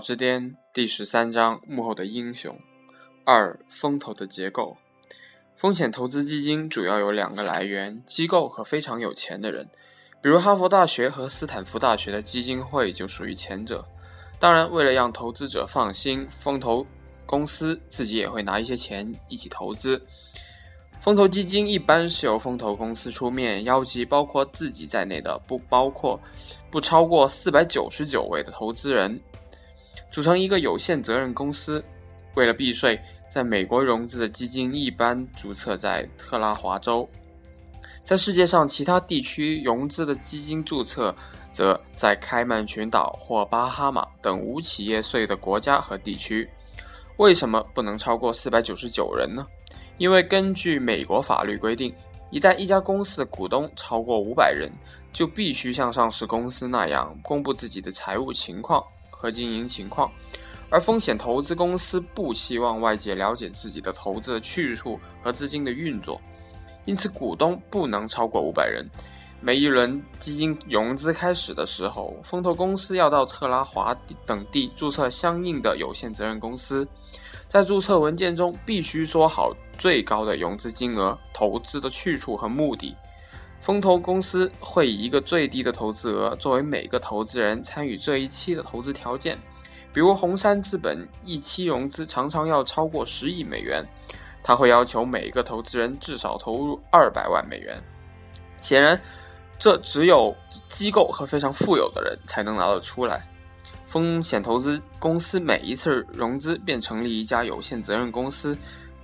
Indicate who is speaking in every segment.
Speaker 1: 之巅第十三章幕后的英雄二风投的结构。风险投资基金主要有两个来源：机构和非常有钱的人，比如哈佛大学和斯坦福大学的基金会就属于前者。当然，为了让投资者放心，风投公司自己也会拿一些钱一起投资。风投基金一般是由风投公司出面，邀集包括自己在内的不包括不超过四百九十九位的投资人。组成一个有限责任公司，为了避税，在美国融资的基金一般注册在特拉华州，在世界上其他地区融资的基金注册则在开曼群岛或巴哈马等无企业税的国家和地区。为什么不能超过四百九十九人呢？因为根据美国法律规定，一旦一家公司的股东超过五百人，就必须像上市公司那样公布自己的财务情况。和经营情况，而风险投资公司不希望外界了解自己的投资的去处和资金的运作，因此股东不能超过五百人。每一轮基金融资开始的时候，风投公司要到特拉华等地注册相应的有限责任公司，在注册文件中必须说好最高的融资金额、投资的去处和目的。风投公司会以一个最低的投资额作为每个投资人参与这一期的投资条件，比如红杉资本一期融资常常要超过十亿美元，他会要求每个投资人至少投入二百万美元。显然，这只有机构和非常富有的人才能拿得出来。风险投资公司每一次融资便成立一家有限责任公司，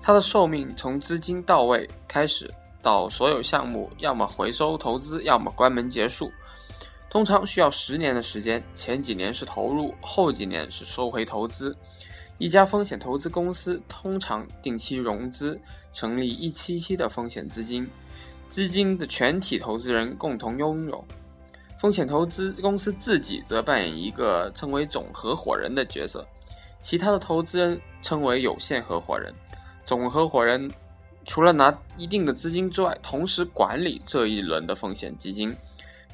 Speaker 1: 它的寿命从资金到位开始。到所有项目要么回收投资，要么关门结束，通常需要十年的时间。前几年是投入，后几年是收回投资。一家风险投资公司通常定期融资，成立一期期的风险资金，资金的全体投资人共同拥有。风险投资公司自己则扮演一个称为总合伙人的角色，其他的投资人称为有限合伙人。总合伙人。除了拿一定的资金之外，同时管理这一轮的风险基金。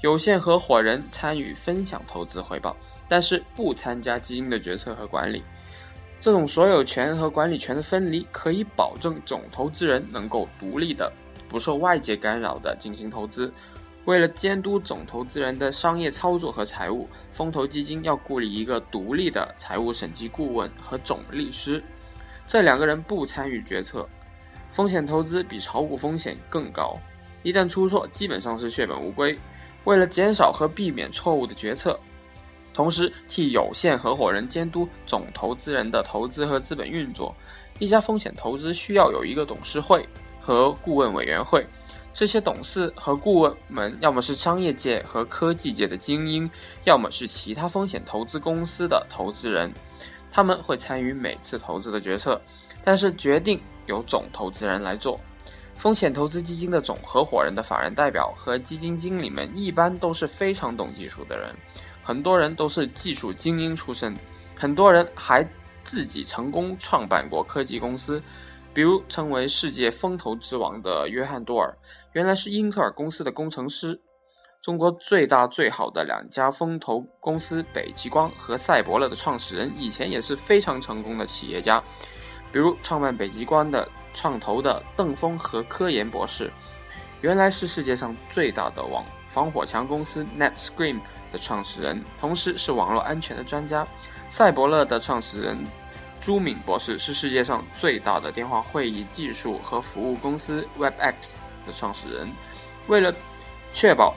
Speaker 1: 有限合伙人参与分享投资回报，但是不参加基金的决策和管理。这种所有权和管理权的分离，可以保证总投资人能够独立的、不受外界干扰的进行投资。为了监督总投资人的商业操作和财务，风投基金要雇一个独立的财务审计顾问和总律师。这两个人不参与决策。风险投资比炒股风险更高，一旦出错，基本上是血本无归。为了减少和避免错误的决策，同时替有限合伙人监督总投资人的投资和资本运作，一家风险投资需要有一个董事会和顾问委员会。这些董事和顾问们要么是商业界和科技界的精英，要么是其他风险投资公司的投资人，他们会参与每次投资的决策，但是决定。由总投资人来做，风险投资基金的总合伙人的法人代表和基金经理们一般都是非常懂技术的人，很多人都是技术精英出身，很多人还自己成功创办过科技公司，比如称为世界风投之王的约翰多尔，原来是英特尔公司的工程师。中国最大最好的两家风投公司北极光和赛博乐的创始人以前也是非常成功的企业家。比如创办北极光的创投的邓峰和科研博士，原来是世界上最大的网防火墙公司 NetScreen 的创始人，同时是网络安全的专家。赛博乐的创始人朱敏博士是世界上最大的电话会议技术和服务公司 WebEx 的创始人。为了确保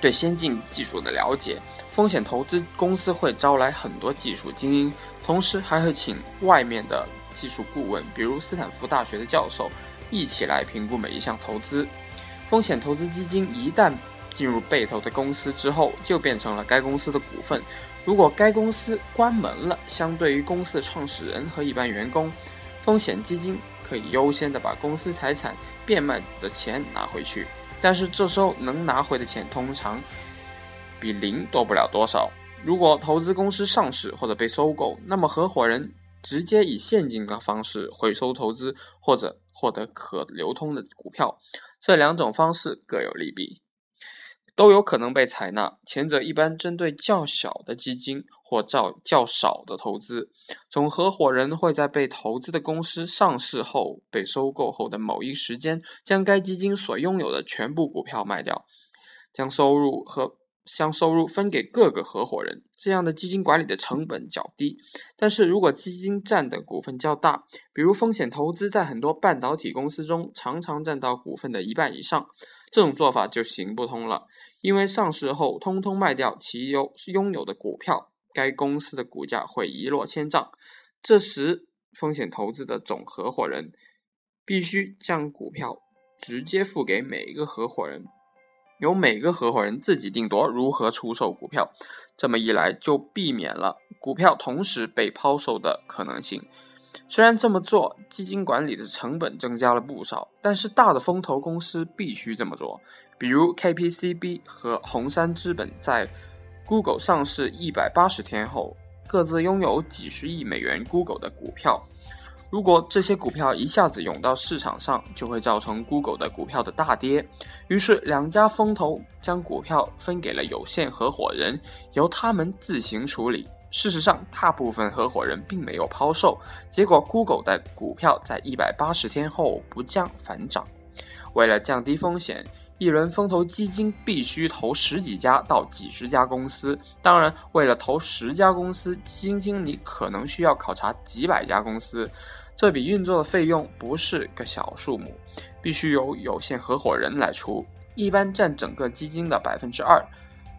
Speaker 1: 对先进技术的了解，风险投资公司会招来很多技术精英，同时还会请外面的。技术顾问，比如斯坦福大学的教授，一起来评估每一项投资。风险投资基金一旦进入被投的公司之后，就变成了该公司的股份。如果该公司关门了，相对于公司的创始人和一般员工，风险基金可以优先的把公司财产变卖的钱拿回去。但是这时候能拿回的钱通常比零多不了多少。如果投资公司上市或者被收购，那么合伙人。直接以现金的方式回收投资，或者获得可流通的股票，这两种方式各有利弊。都有可能被采纳。前者一般针对较小的基金或较较少的投资，总合伙人会在被投资的公司上市后被收购后的某一时间，将该基金所拥有的全部股票卖掉，将收入和。将收入分给各个合伙人，这样的基金管理的成本较低。但是如果基金占的股份较大，比如风险投资在很多半导体公司中常常占到股份的一半以上，这种做法就行不通了。因为上市后通通卖掉其有拥有的股票，该公司的股价会一落千丈。这时，风险投资的总合伙人必须将股票直接付给每一个合伙人。由每个合伙人自己定夺如何出售股票，这么一来就避免了股票同时被抛售的可能性。虽然这么做基金管理的成本增加了不少，但是大的风投公司必须这么做。比如 KPCB 和红杉资本在 Google 上市一百八十天后，各自拥有几十亿美元 Google 的股票。如果这些股票一下子涌到市场上，就会造成 Google 的股票的大跌。于是，两家风投将股票分给了有限合伙人，由他们自行处理。事实上，大部分合伙人并没有抛售，结果 Google 的股票在一百八十天后不降反涨。为了降低风险，一轮风投基金必须投十几家到几十家公司。当然，为了投十家公司，基金经理可能需要考察几百家公司。这笔运作的费用不是个小数目，必须由有限合伙人来出，一般占整个基金的百分之二。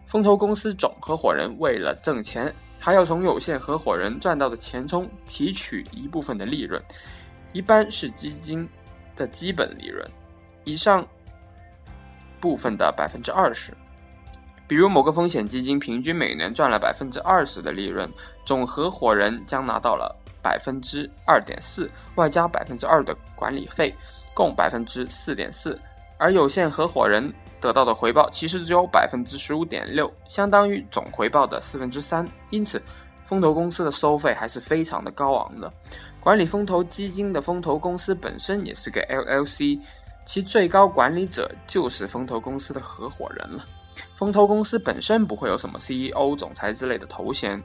Speaker 1: 风投公司总合伙人为了挣钱，还要从有限合伙人赚到的钱中提取一部分的利润，一般是基金的基本利润以上部分的百分之二十。比如某个风险基金平均每年赚了百分之二十的利润，总合伙人将拿到了。百分之二点四，外加百分之二的管理费，共百分之四点四。而有限合伙人得到的回报其实只有百分之十五点六，相当于总回报的四分之三。因此，风投公司的收费还是非常的高昂的。管理风投基金的风投公司本身也是个 LLC，其最高管理者就是风投公司的合伙人了。风投公司本身不会有什么 CEO、总裁之类的头衔。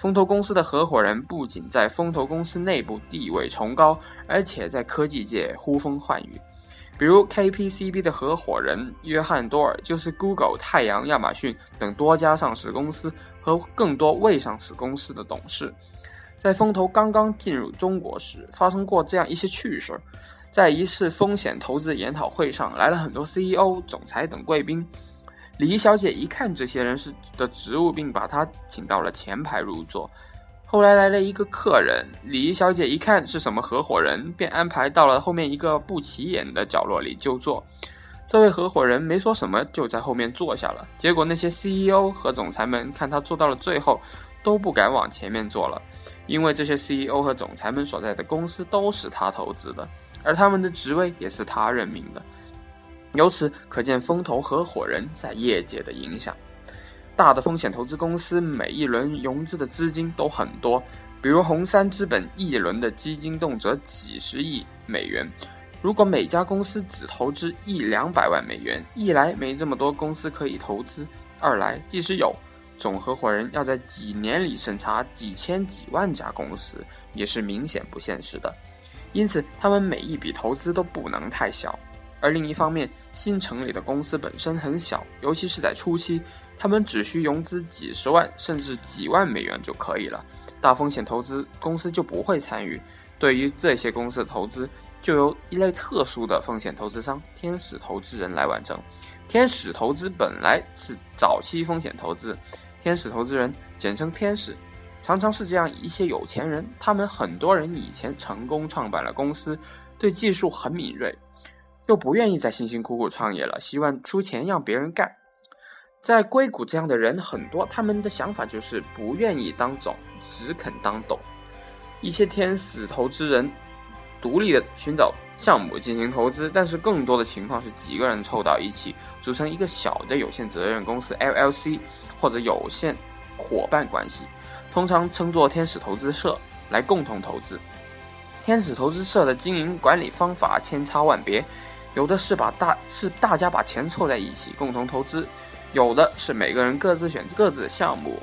Speaker 1: 风投公司的合伙人不仅在风投公司内部地位崇高，而且在科技界呼风唤雨。比如 KPCB 的合伙人约翰多尔就是 Google、太阳、亚马逊等多家上市公司和更多未上市公司的董事。在风投刚刚进入中国时，发生过这样一些趣事儿：在一次风险投资研讨会上，来了很多 CEO、总裁等贵宾。李小姐一看这些人是的职务，并把他请到了前排入座。后来来了一个客人，李小姐一看是什么合伙人，便安排到了后面一个不起眼的角落里就坐。这位合伙人没说什么，就在后面坐下了。结果那些 CEO 和总裁们看他坐到了最后，都不敢往前面坐了，因为这些 CEO 和总裁们所在的公司都是他投资的，而他们的职位也是他任命的。由此可见，风投合伙人在业界的影响。大的风险投资公司每一轮融资的资金都很多，比如红杉资本一轮的基金动辄几十亿美元。如果每家公司只投资一两百万美元，一来没这么多公司可以投资，二来即使有，总合伙人要在几年里审查几千几万家公司，也是明显不现实的。因此，他们每一笔投资都不能太小。而另一方面，新成立的公司本身很小，尤其是在初期，他们只需融资几十万甚至几万美元就可以了。大风险投资公司就不会参与。对于这些公司的投资，就由一类特殊的风险投资商——天使投资人来完成。天使投资本来是早期风险投资，天使投资人简称天使，常常是这样一些有钱人，他们很多人以前成功创办了公司，对技术很敏锐。又不愿意再辛辛苦苦创业了，希望出钱让别人干。在硅谷这样的人很多，他们的想法就是不愿意当总，只肯当董。一些天使投资人独立的寻找项目进行投资，但是更多的情况是几个人凑到一起，组成一个小的有限责任公司 （LLC） 或者有限伙伴关系，通常称作天使投资社，来共同投资。天使投资社的经营管理方法千差万别。有的是把大是大家把钱凑在一起共同投资，有的是每个人各自选各自的项目，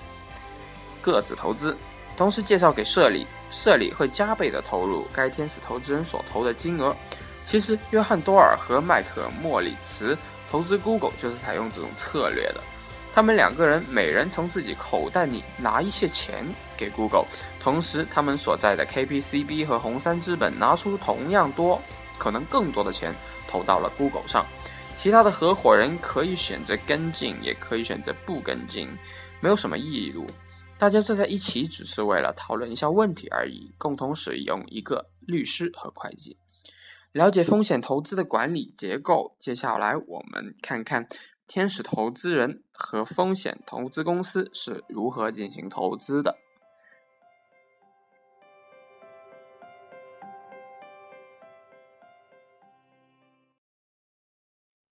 Speaker 1: 各自投资，同时介绍给社里，社里会加倍的投入该天使投资人所投的金额。其实，约翰多尔和麦克莫里茨投资 Google 就是采用这种策略的。他们两个人每人从自己口袋里拿一些钱给 Google，同时他们所在的 KPCB 和红杉资本拿出同样多，可能更多的钱投到了 Google 上。其他的合伙人可以选择跟进，也可以选择不跟进，没有什么义务。大家坐在一起只是为了讨论一下问题而已，共同使用一个律师和会计。了解风险投资的管理结构。接下来，我们看看天使投资人和风险投资公司是如何进行投资的。